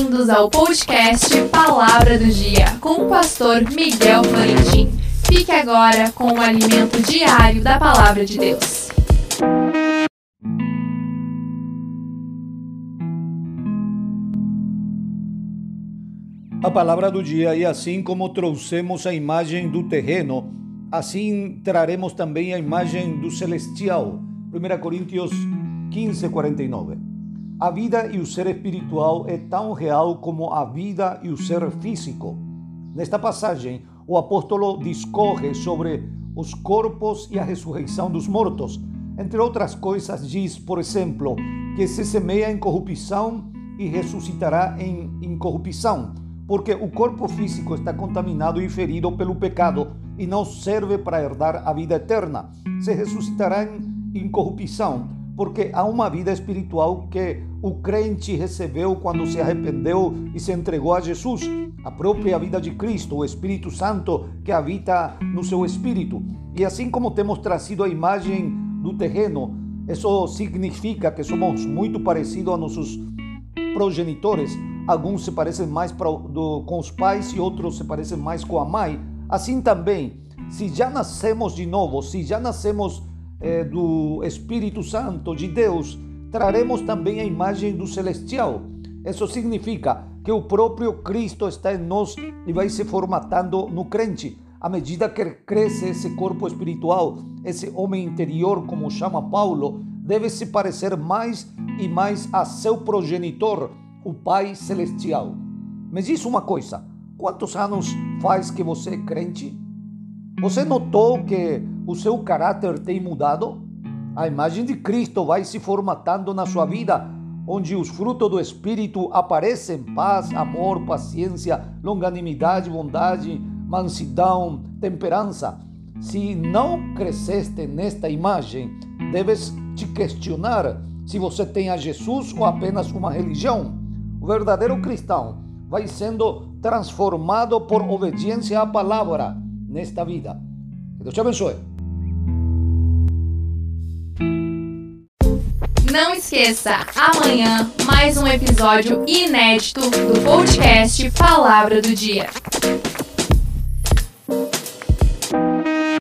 Bem-vindos ao podcast Palavra do Dia com o pastor Miguel Florentin. Fique agora com o alimento diário da Palavra de Deus. A palavra do dia, e assim como trouxemos a imagem do terreno, assim traremos também a imagem do celestial. 1 Coríntios 15, 49. A vida e o ser espiritual é tão real como a vida e o ser físico. Nesta passagem, o apóstolo discorre sobre os corpos e a ressurreição dos mortos. Entre outras coisas, diz, por exemplo, que se semeia em corrupção e ressuscitará em incorrupção, porque o corpo físico está contaminado e ferido pelo pecado e não serve para herdar a vida eterna. Se ressuscitará em incorrupção, porque há uma vida espiritual que o crente recebeu quando se arrependeu e se entregou a Jesus, a própria vida de Cristo, o Espírito Santo que habita no seu espírito. E assim como temos trazido a imagem do terreno, isso significa que somos muito parecidos a nossos progenitores. Alguns se parecem mais com os pais e outros se parecem mais com a mãe. Assim também, se já nascemos de novo, se já nascemos é, do Espírito Santo de Deus, traremos também a imagem do celestial. Isso significa que o próprio Cristo está em nós e vai se formatando no crente. À medida que cresce esse corpo espiritual, esse homem interior, como chama Paulo, deve se parecer mais e mais a seu progenitor, o Pai Celestial. Me diz uma coisa: quantos anos faz que você é crente? Você notou que o seu caráter tem mudado? A imagem de Cristo vai se formatando na sua vida, onde os frutos do Espírito aparecem: paz, amor, paciência, longanimidade, bondade, mansidão, temperança. Se não cresceste nesta imagem, deves te questionar se você tem a Jesus ou apenas uma religião. O verdadeiro cristão vai sendo transformado por obediência à palavra nesta vida. Que Deus te abençoe. Não esqueça, amanhã mais um episódio inédito do podcast Palavra do Dia.